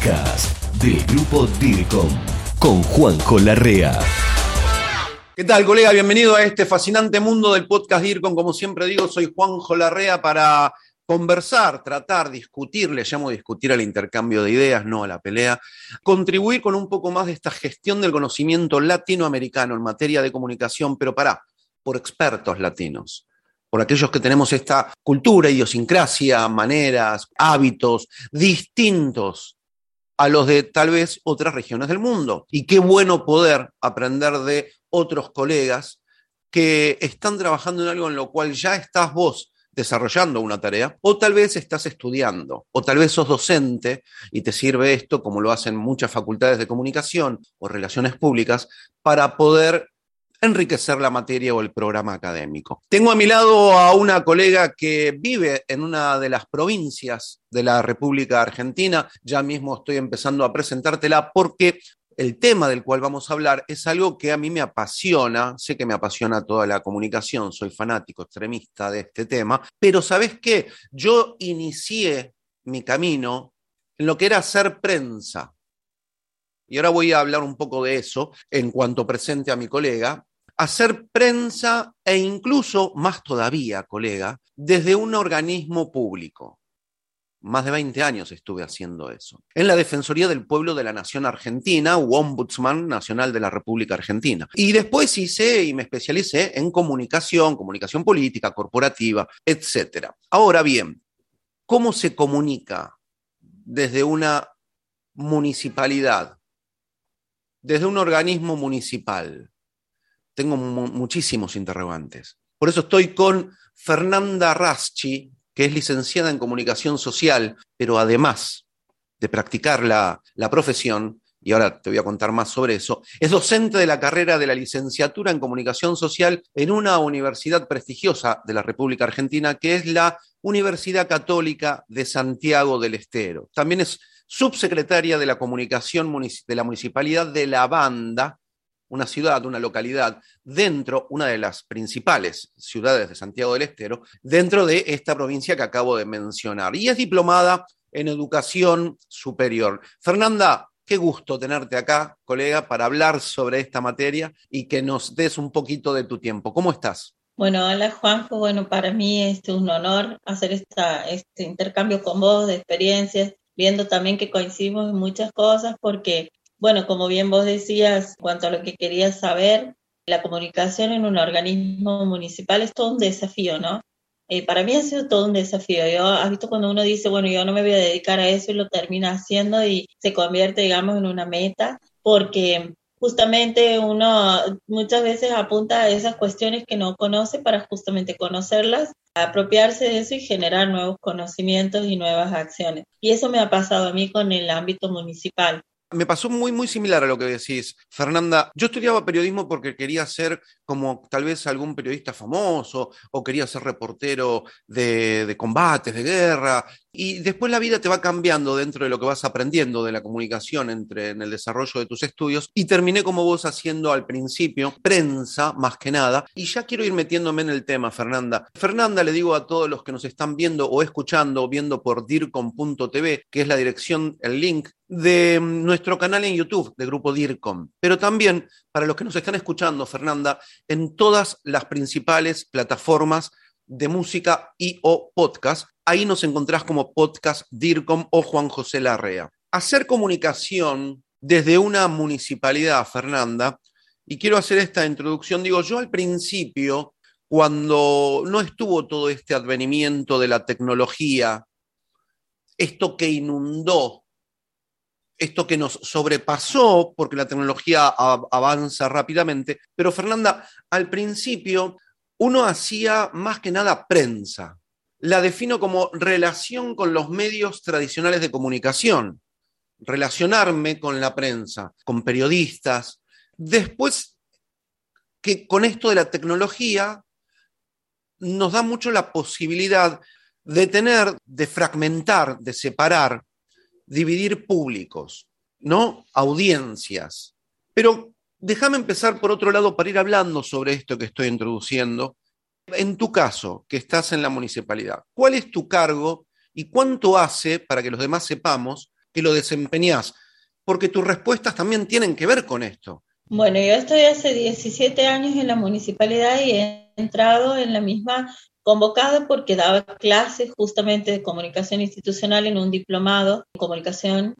podcast del Grupo DIRCOM con Juanjo Larrea. ¿Qué tal, colega? Bienvenido a este fascinante mundo del podcast DIRCOM. Como siempre digo, soy Juanjo Larrea para conversar, tratar, discutir, le llamo discutir al intercambio de ideas, no a la pelea, contribuir con un poco más de esta gestión del conocimiento latinoamericano en materia de comunicación, pero para, por expertos latinos por aquellos que tenemos esta cultura, idiosincrasia, maneras, hábitos distintos a los de tal vez otras regiones del mundo. Y qué bueno poder aprender de otros colegas que están trabajando en algo en lo cual ya estás vos desarrollando una tarea, o tal vez estás estudiando, o tal vez sos docente y te sirve esto, como lo hacen muchas facultades de comunicación o relaciones públicas, para poder enriquecer la materia o el programa académico. Tengo a mi lado a una colega que vive en una de las provincias de la República Argentina. Ya mismo estoy empezando a presentártela porque el tema del cual vamos a hablar es algo que a mí me apasiona, sé que me apasiona toda la comunicación, soy fanático, extremista de este tema, pero ¿sabes qué? Yo inicié mi camino en lo que era hacer prensa. Y ahora voy a hablar un poco de eso en cuanto presente a mi colega, hacer prensa e incluso, más todavía, colega, desde un organismo público. Más de 20 años estuve haciendo eso. En la Defensoría del Pueblo de la Nación Argentina, u Ombudsman Nacional de la República Argentina. Y después hice y me especialicé en comunicación, comunicación política, corporativa, etc. Ahora bien, ¿cómo se comunica desde una municipalidad, desde un organismo municipal? Tengo muchísimos interrogantes. Por eso estoy con Fernanda Raschi, que es licenciada en comunicación social, pero además de practicar la, la profesión, y ahora te voy a contar más sobre eso, es docente de la carrera de la licenciatura en comunicación social en una universidad prestigiosa de la República Argentina, que es la Universidad Católica de Santiago del Estero. También es subsecretaria de la comunicación de la Municipalidad de La Banda, una ciudad, una localidad, dentro, una de las principales ciudades de Santiago del Estero, dentro de esta provincia que acabo de mencionar. Y es diplomada en educación superior. Fernanda, qué gusto tenerte acá, colega, para hablar sobre esta materia y que nos des un poquito de tu tiempo. ¿Cómo estás? Bueno, hola Juanjo, bueno, para mí es un honor hacer este intercambio con vos de experiencias, viendo también que coincidimos en muchas cosas, porque bueno, como bien vos decías, cuanto a lo que querías saber, la comunicación en un organismo municipal es todo un desafío, ¿no? Eh, para mí ha sido todo un desafío. Yo, has visto cuando uno dice, bueno, yo no me voy a dedicar a eso y lo termina haciendo y se convierte, digamos, en una meta, porque justamente uno muchas veces apunta a esas cuestiones que no conoce para justamente conocerlas, apropiarse de eso y generar nuevos conocimientos y nuevas acciones. Y eso me ha pasado a mí con el ámbito municipal. Me pasó muy, muy similar a lo que decís, Fernanda. Yo estudiaba periodismo porque quería ser como tal vez algún periodista famoso o quería ser reportero de, de, combates, de guerra. Y después la vida te va cambiando dentro de lo que vas aprendiendo de la comunicación entre, en el desarrollo de tus estudios. Y terminé como vos haciendo al principio, prensa más que nada. Y ya quiero ir metiéndome en el tema, Fernanda. Fernanda, le digo a todos los que nos están viendo o escuchando, viendo por dircom.tv, que es la dirección, el link de nuestro canal en YouTube de Grupo DIRCOM, pero también para los que nos están escuchando, Fernanda, en todas las principales plataformas de música y o podcast. Ahí nos encontrás como podcast DIRCOM o Juan José Larrea. Hacer comunicación desde una municipalidad, Fernanda, y quiero hacer esta introducción, digo, yo al principio, cuando no estuvo todo este advenimiento de la tecnología, esto que inundó esto que nos sobrepasó, porque la tecnología avanza rápidamente, pero Fernanda, al principio uno hacía más que nada prensa. La defino como relación con los medios tradicionales de comunicación, relacionarme con la prensa, con periodistas. Después que con esto de la tecnología nos da mucho la posibilidad de tener, de fragmentar, de separar dividir públicos, ¿no? Audiencias. Pero déjame empezar por otro lado para ir hablando sobre esto que estoy introduciendo. En tu caso, que estás en la municipalidad, ¿cuál es tu cargo y cuánto hace, para que los demás sepamos, que lo desempeñás? Porque tus respuestas también tienen que ver con esto. Bueno, yo estoy hace 17 años en la municipalidad y he entrado en la misma convocada porque daba clases justamente de comunicación institucional en un diplomado de comunicación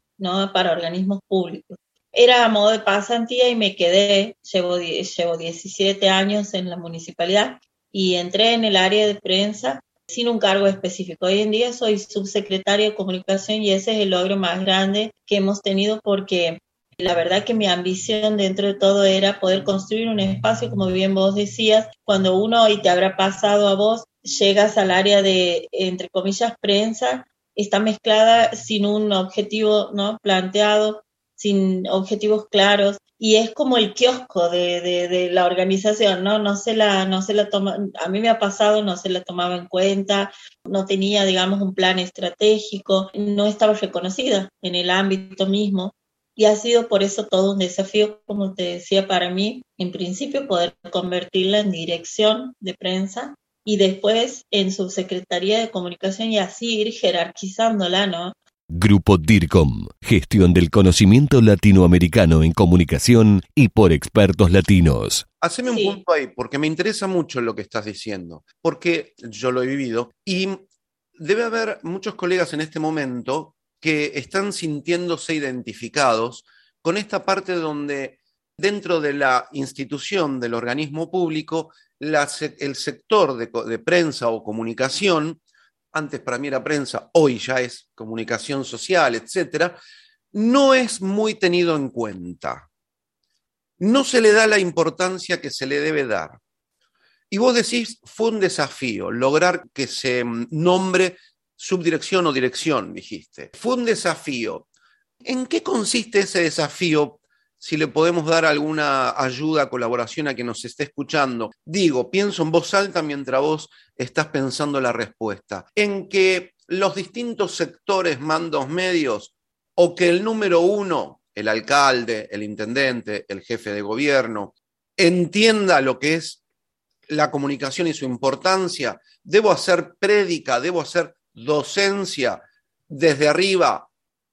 para organismos públicos. Era a modo de pasantía y me quedé, llevo, llevo 17 años en la municipalidad y entré en el área de prensa sin un cargo específico. Hoy en día soy subsecretaria de comunicación y ese es el logro más grande que hemos tenido porque la verdad que mi ambición dentro de todo era poder construir un espacio, como bien vos decías, cuando uno, y te habrá pasado a vos, llegas al área de, entre comillas, prensa, está mezclada sin un objetivo ¿no? planteado, sin objetivos claros, y es como el kiosco de, de, la organización, ¿no? No se la, no se la toma, a mí me ha pasado, no se la tomaba en cuenta, no tenía, digamos, un plan estratégico, no estaba reconocida en el ámbito mismo. Y ha sido por eso todo un desafío, como te decía, para mí, en principio, poder convertirla en dirección de prensa y después en subsecretaría de comunicación y así ir jerarquizándola, ¿no? Grupo DIRCOM, gestión del conocimiento latinoamericano en comunicación y por expertos latinos. Haceme un punto ahí, porque me interesa mucho lo que estás diciendo, porque yo lo he vivido y debe haber muchos colegas en este momento que están sintiéndose identificados con esta parte donde dentro de la institución del organismo público, el sector de, prensa o comunicación, antes para mí era prensa, hoy ya es comunicación social, etcétera, no es muy tenido en cuenta. No se le da la importancia que se le debe dar. Y vos decís, fue un desafío lograr que se nombre subdirección o dirección, dijiste. Fue un desafío. ¿En qué consiste ese desafío? Si le podemos dar alguna ayuda, colaboración a quien nos esté escuchando. Digo, pienso en voz alta mientras vos estás pensando la respuesta. En que los distintos sectores, mandos medios, o que el número uno, el alcalde, el intendente, el jefe de gobierno, entienda lo que es la comunicación y su importancia. Debo hacer prédica, debo hacer docencia desde arriba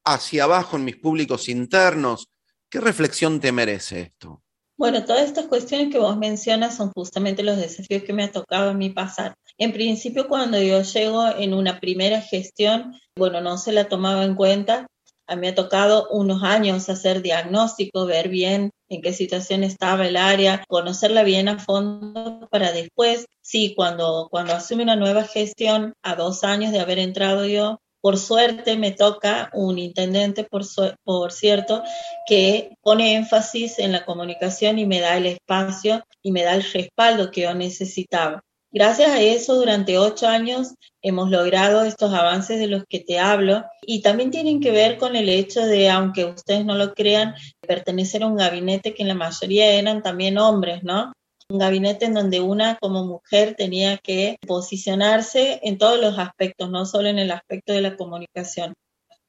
hacia abajo en mis públicos internos. ¿Qué reflexión te merece esto? Bueno, todas estas cuestiones que vos mencionas son justamente los desafíos que me ha tocado a mí pasar. En principio, cuando yo llego en una primera gestión, bueno, no se la tomaba en cuenta. A mí me ha tocado unos años hacer diagnóstico, ver bien en qué situación estaba el área, conocerla bien a fondo para después, sí, cuando, cuando asume una nueva gestión, a dos años de haber entrado yo, por suerte me toca un intendente, por, cierto, que pone énfasis en la comunicación y me da el espacio y me da el respaldo que yo necesitaba. Gracias a eso, durante ocho años hemos logrado estos avances de los que te hablo y también tienen que ver con el hecho de, aunque ustedes no lo crean, pertenecer a un gabinete que en la mayoría eran también hombres, ¿no? Un gabinete en donde una como mujer tenía que posicionarse en todos los aspectos, no solo en el aspecto de la comunicación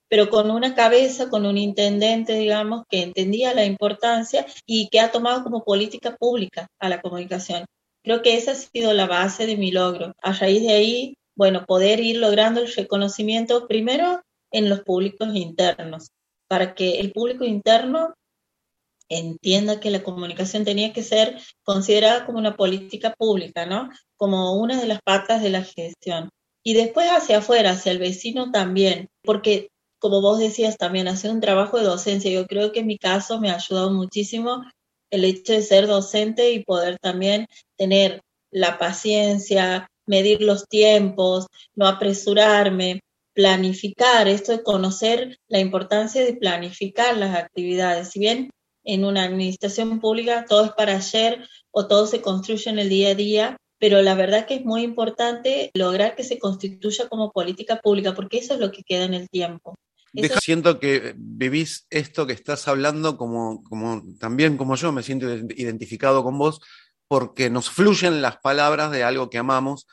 pero con una cabeza, con un intendente, digamos, que entendía la importancia y que ha tomado como política pública a la comunicación. Creo que esa ha sido la base de mi logro. A raíz de ahí, bueno, poder ir logrando el reconocimiento primero en los públicos internos, para que el público interno entienda que la comunicación tenía que ser considerada como una política pública, ¿no? Como una de las patas de la gestión. Y después hacia afuera, hacia el vecino también, porque como vos decías también, hacer un trabajo de docencia, yo creo que en mi caso me ha ayudado muchísimo el hecho de ser docente y poder también tener la paciencia, medir los tiempos, no apresurarme, planificar, esto de conocer la importancia de planificar las actividades. Si bien en una administración pública todo es para ayer o todo se construye en el día a día, pero la verdad que es muy importante lograr que se constituya como política pública, porque eso es lo que queda en el tiempo. Siento que vivís esto que estás hablando como, como también como yo me siento identificado con vos, porque nos fluyen las palabras de algo que amamos,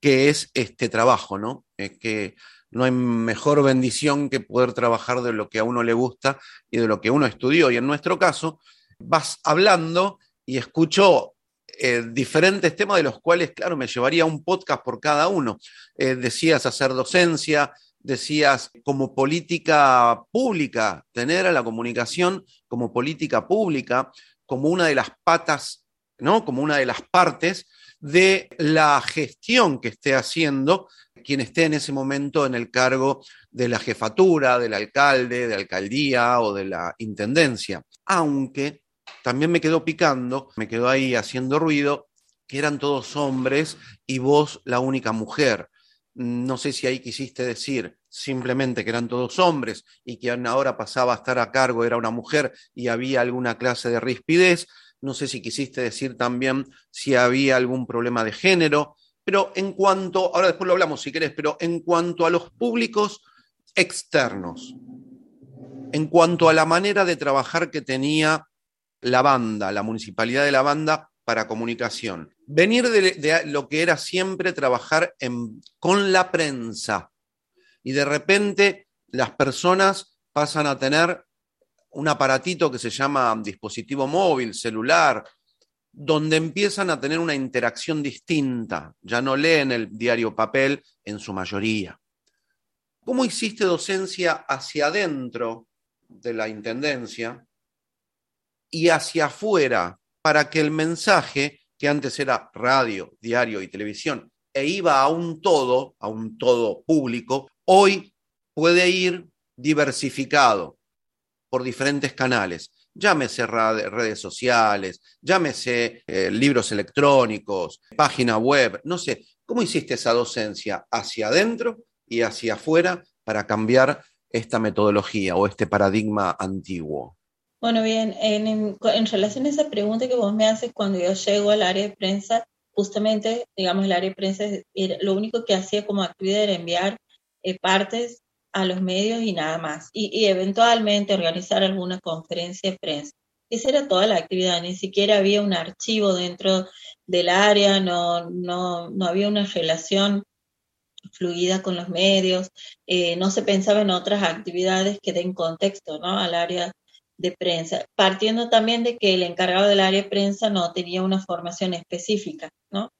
que es este trabajo, ¿no? Es que no hay mejor bendición que poder trabajar de lo que a uno le gusta y de lo que uno estudió. Y en nuestro caso, vas hablando y escucho eh, diferentes temas de los cuales, claro, me llevaría un podcast por cada uno. Eh, decías hacer docencia, decías como política pública, tener a la comunicación como política pública, como una de las patas, ¿no? Como una de las partes de la gestión que esté haciendo quien esté en ese momento en el cargo de la jefatura, del alcalde, de alcaldía o de la intendencia. Aunque también me quedó picando, me quedó ahí haciendo ruido, que eran todos hombres y vos la única mujer. No sé si ahí quisiste decir simplemente que eran todos hombres y que ahora pasaba a estar a cargo era una mujer y había alguna clase de rispidez. No sé si quisiste decir también si había algún problema de género. Pero en cuanto, ahora después lo hablamos si querés, pero en cuanto a los públicos externos, en cuanto a la manera de trabajar que tenía la banda, la municipalidad de la banda para comunicación, venir de, lo que era siempre trabajar con la prensa. Y de repente las personas pasan a tener un aparatito que se llama dispositivo móvil, celular, donde empiezan a tener una interacción distinta, ya no leen el diario papel en su mayoría. ¿Cómo hiciste docencia hacia adentro de la Intendencia y hacia afuera para que el mensaje, que antes era radio, diario y televisión, e iba a un todo, a un todo público, hoy puede ir diversificado por diferentes canales? Llámese redes sociales, llámese eh, libros electrónicos, página web, no sé, ¿cómo hiciste esa docencia hacia adentro y hacia afuera para cambiar esta metodología o este paradigma antiguo? Bueno, bien, en, relación a esa pregunta que vos me haces cuando yo llego al área de prensa, justamente, digamos, el área de prensa, lo único que hacía como actividad era enviar eh, partes a los medios y nada más. Y, eventualmente organizar alguna conferencia de prensa. Esa era toda la actividad, ni siquiera había un archivo dentro del área, no, no, no había una relación fluida con los medios, eh, no se pensaba en otras actividades que den contexto ¿no? al área de prensa, partiendo también de que el encargado del área de prensa no tenía una formación específica, ¿no?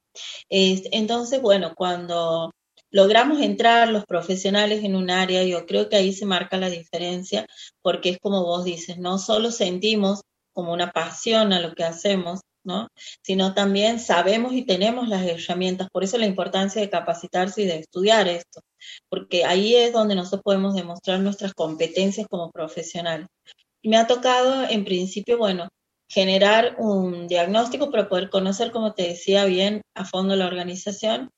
entonces, bueno, cuando logramos entrar los profesionales en un área, yo creo que ahí se marca la diferencia, porque es como vos dices, no solo sentimos como una pasión a lo que hacemos, ¿no? sino también sabemos y tenemos las herramientas, por eso la importancia de capacitarse y de estudiar esto, porque ahí es donde nosotros podemos demostrar nuestras competencias como profesionales. Y me ha tocado, en principio, bueno, generar un diagnóstico para poder conocer, como te decía, bien a fondo la organización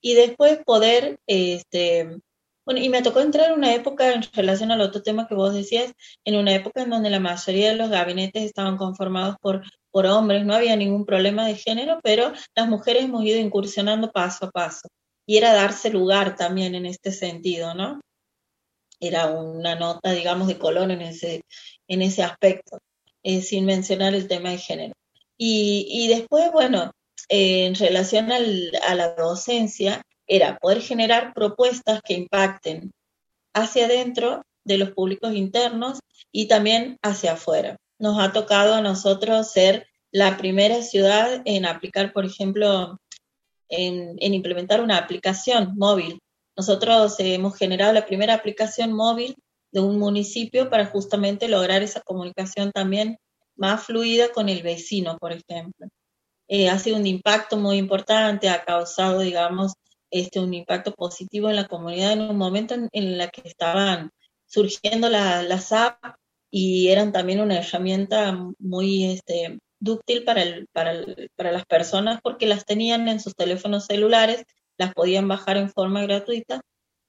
y después poder, este, bueno, y me tocó entrar en una época en relación al otro tema que vos decías, en una época en donde la mayoría de los gabinetes estaban conformados por, por hombres, no había ningún problema de género, pero las mujeres hemos ido incursionando paso a paso. Y era darse lugar también en este sentido, ¿no? Era una nota, digamos, de color en ese, en ese aspecto, eh, sin mencionar el tema de género. Y, y después, bueno, en relación a la docencia era poder generar propuestas que impacten hacia adentro de los públicos internos y también hacia afuera. Nos ha tocado a nosotros ser la primera ciudad en aplicar, por ejemplo, en, en implementar una aplicación móvil. Nosotros hemos generado la primera aplicación móvil de un municipio para justamente lograr esa comunicación también más fluida con el vecino, por ejemplo. Eh, ha sido un impacto muy importante, ha causado, digamos, este, un impacto positivo en la comunidad en un momento en, el la que estaban surgiendo las apps y eran también una herramienta muy este, dúctil para, el, para, para las personas porque las tenían en sus teléfonos celulares, las podían bajar en forma gratuita.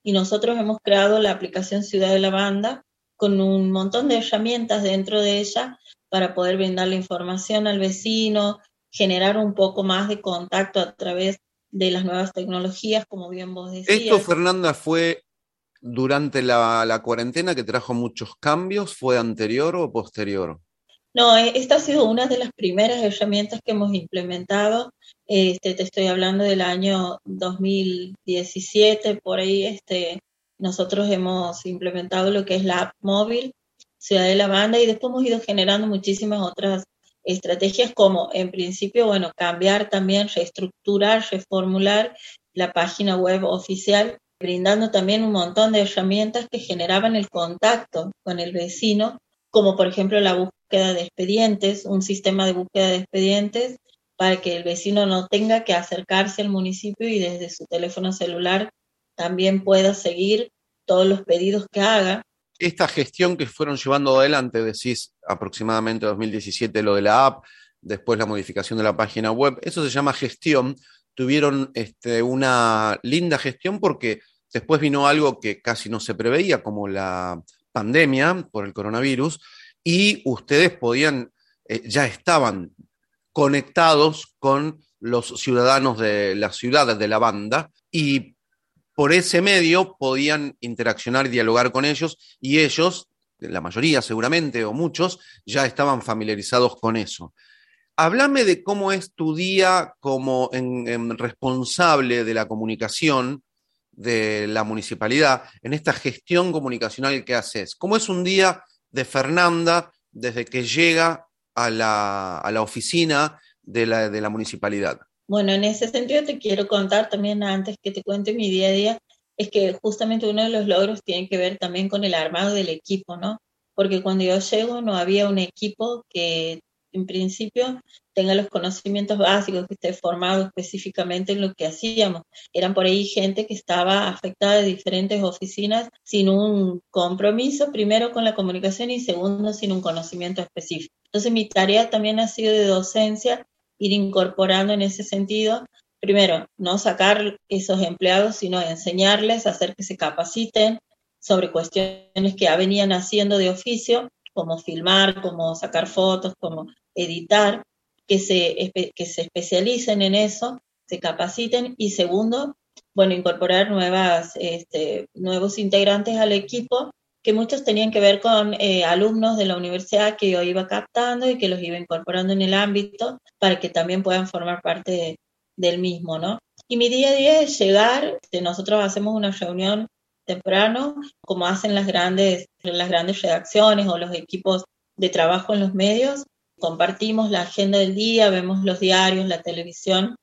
Y nosotros hemos creado la aplicación Ciudad de la Banda con un montón de herramientas dentro de ella para poder brindar la información al vecino, generar un poco más de contacto a través de las nuevas tecnologías, como bien vos decías. ¿Esto, Fernanda, fue durante la, cuarentena que trajo muchos cambios? ¿Fue anterior o posterior? No, esta ha sido una de las primeras herramientas que hemos implementado. Este, te estoy hablando del año 2017, por ahí este, nosotros hemos implementado lo que es la app móvil Ciudad de la Banda y después hemos ido generando muchísimas otras estrategias como, en principio, bueno, cambiar también, reestructurar, reformular la página web oficial brindando también un montón de herramientas que generaban el contacto con el vecino, como por ejemplo la búsqueda de expedientes, un sistema de búsqueda de expedientes para que el vecino no tenga que acercarse al municipio y desde su teléfono celular también pueda seguir todos los pedidos que haga. Esta gestión que fueron llevando adelante, decís aproximadamente 2017 lo de la app, después la modificación de la página web, eso se llama gestión, tuvieron este, una linda gestión porque después vino algo que casi no se preveía, como la pandemia por el coronavirus, y ustedes podían, eh, ya estaban conectados con los ciudadanos de las ciudades de la banda y por ese medio podían interaccionar y dialogar con ellos y ellos, la mayoría seguramente o muchos, ya estaban familiarizados con eso. Háblame de cómo es tu día como responsable de la comunicación de la municipalidad en esta gestión comunicacional que haces. ¿Cómo es un día de Fernanda desde que llega a la, a la oficina de la, de la municipalidad. Bueno, en ese sentido te quiero contar también antes que te cuente mi día a día, es que justamente uno de los logros tiene que ver también con el armado del equipo, ¿no? Porque cuando yo llego no había un equipo que en principio tenga los conocimientos básicos, que esté formado específicamente en lo que hacíamos. Eran por ahí gente que estaba afectada de diferentes oficinas sin un compromiso, primero con la comunicación y segundo sin un conocimiento específico. Entonces mi tarea también ha sido de docencia ir incorporando en ese sentido, primero, no sacar esos empleados, sino enseñarles, hacer que se capaciten sobre cuestiones que ya venían haciendo de oficio, como filmar, como sacar fotos, como editar, que se, que se especialicen en eso, se capaciten y segundo, bueno, incorporar nuevas, este, nuevos integrantes al equipo que muchos tenían que ver con eh, alumnos de la universidad que yo iba captando y que los iba incorporando en el ámbito para que también puedan formar parte del mismo, ¿no? Y mi día a día es llegar, nosotros hacemos una reunión temprano, como hacen las grandes, las grandes redacciones o los equipos de trabajo en los medios, compartimos la agenda del día, vemos los diarios, la televisión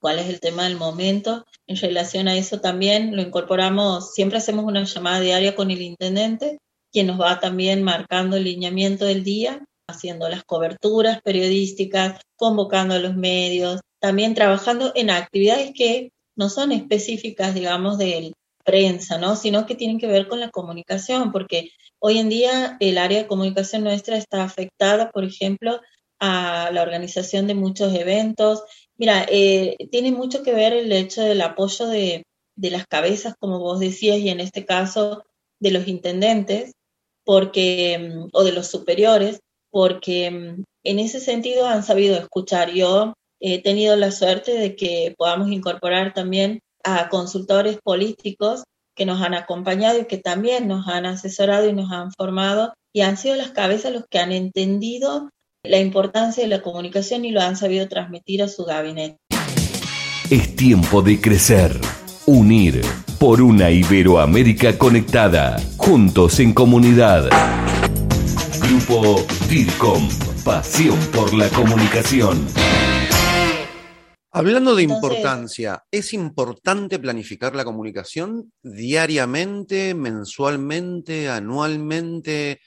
cuál es el tema del momento. En relación a eso también lo incorporamos, siempre hacemos una llamada diaria con el intendente, quien nos va también marcando el lineamiento del día, haciendo las coberturas periodísticas, convocando a los medios, también trabajando en actividades que no son específicas, digamos, de prensa, ¿no? Sino que tienen que ver con la comunicación, porque hoy en día el área de comunicación nuestra está afectada, por ejemplo, a la organización de muchos eventos Mira, eh, tiene mucho que ver el hecho del apoyo de, las cabezas, como vos decías, y en este caso de los intendentes, porque, mm, o de los superiores, porque mm, en ese sentido han sabido escuchar. Yo he tenido la suerte de que podamos incorporar también a consultores políticos que nos han acompañado y que también nos han asesorado y nos han formado y han sido las cabezas los que han entendido la importancia de la comunicación y lo han sabido transmitir a su gabinete. Es tiempo de crecer, unir por una Iberoamérica conectada, juntos en comunidad. Grupo DIRCOM, pasión por la comunicación. Hablando de importancia, ¿es importante planificar la comunicación diariamente, mensualmente, anualmente?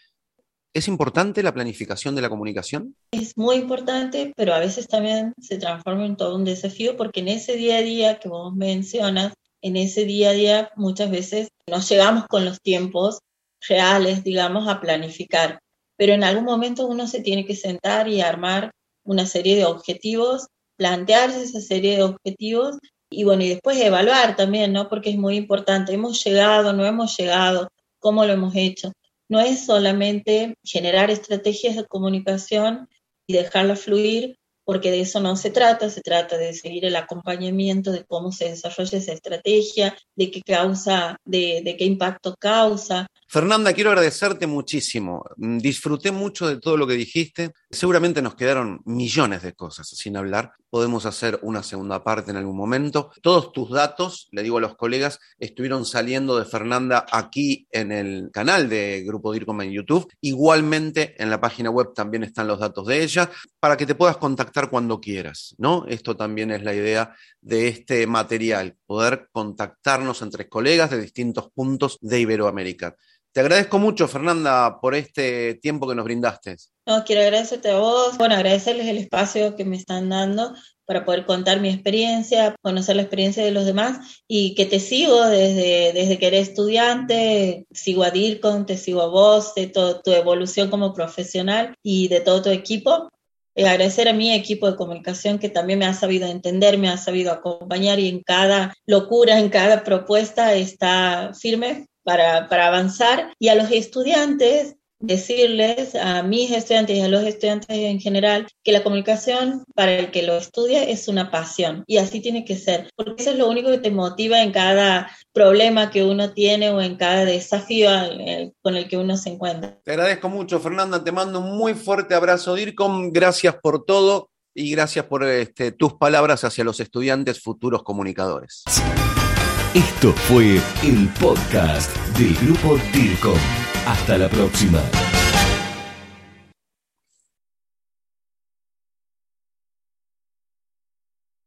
¿Es importante la planificación de la comunicación? Es muy importante, pero a veces también se transforma en todo un desafío porque en ese día a día que vos mencionas, en ese día a día muchas veces no llegamos con los tiempos reales, digamos, a planificar. Pero en algún momento uno se tiene que sentar y armar una serie de objetivos, plantearse esa serie de objetivos y bueno, y después evaluar también, ¿no? Porque es muy importante, hemos llegado, no hemos llegado, cómo lo hemos hecho no es solamente generar estrategias de comunicación y dejarla fluir, porque de eso no se trata, se trata de seguir el acompañamiento de cómo se desarrolla esa estrategia, de qué causa, de, de qué impacto causa, Fernanda, quiero agradecerte muchísimo. Mm, disfruté mucho de todo lo que dijiste. Seguramente nos quedaron millones de cosas sin hablar. Podemos hacer una segunda parte en algún momento. Todos tus datos, le digo a los colegas, estuvieron saliendo de Fernanda aquí en el canal de Grupo DIRCOM en YouTube. Igualmente en la página web también están los datos de ella para que te puedas contactar cuando quieras, ¿no? Esto también es la idea de este material poder contactarnos entre colegas de distintos puntos de Iberoamérica. Te agradezco mucho, Fernanda, por este tiempo que nos brindaste. No, quiero agradecerte a vos, bueno, agradecerles el espacio que me están dando para poder contar mi experiencia, conocer la experiencia de los demás y que te sigo desde, desde que eres estudiante, sigo a DIRCON, te sigo a vos, de toda tu evolución como profesional y de todo tu equipo. Eh, agradecer a mi equipo de comunicación que también me ha sabido entender, me ha sabido acompañar y en cada locura, en cada propuesta está firme para, para avanzar. Y a los estudiantes, decirles a mis estudiantes y a los estudiantes en general que la comunicación para el que lo estudia es una pasión y así tiene que ser, porque eso es lo único que te motiva en cada problema que uno tiene o en cada desafío con el que uno se encuentra. Te agradezco mucho, Fernanda, te mando un muy fuerte abrazo, DIRCOM, gracias por todo y gracias por este, tus palabras hacia los estudiantes futuros comunicadores. Esto fue el podcast del grupo DIRCOM. Hasta la próxima.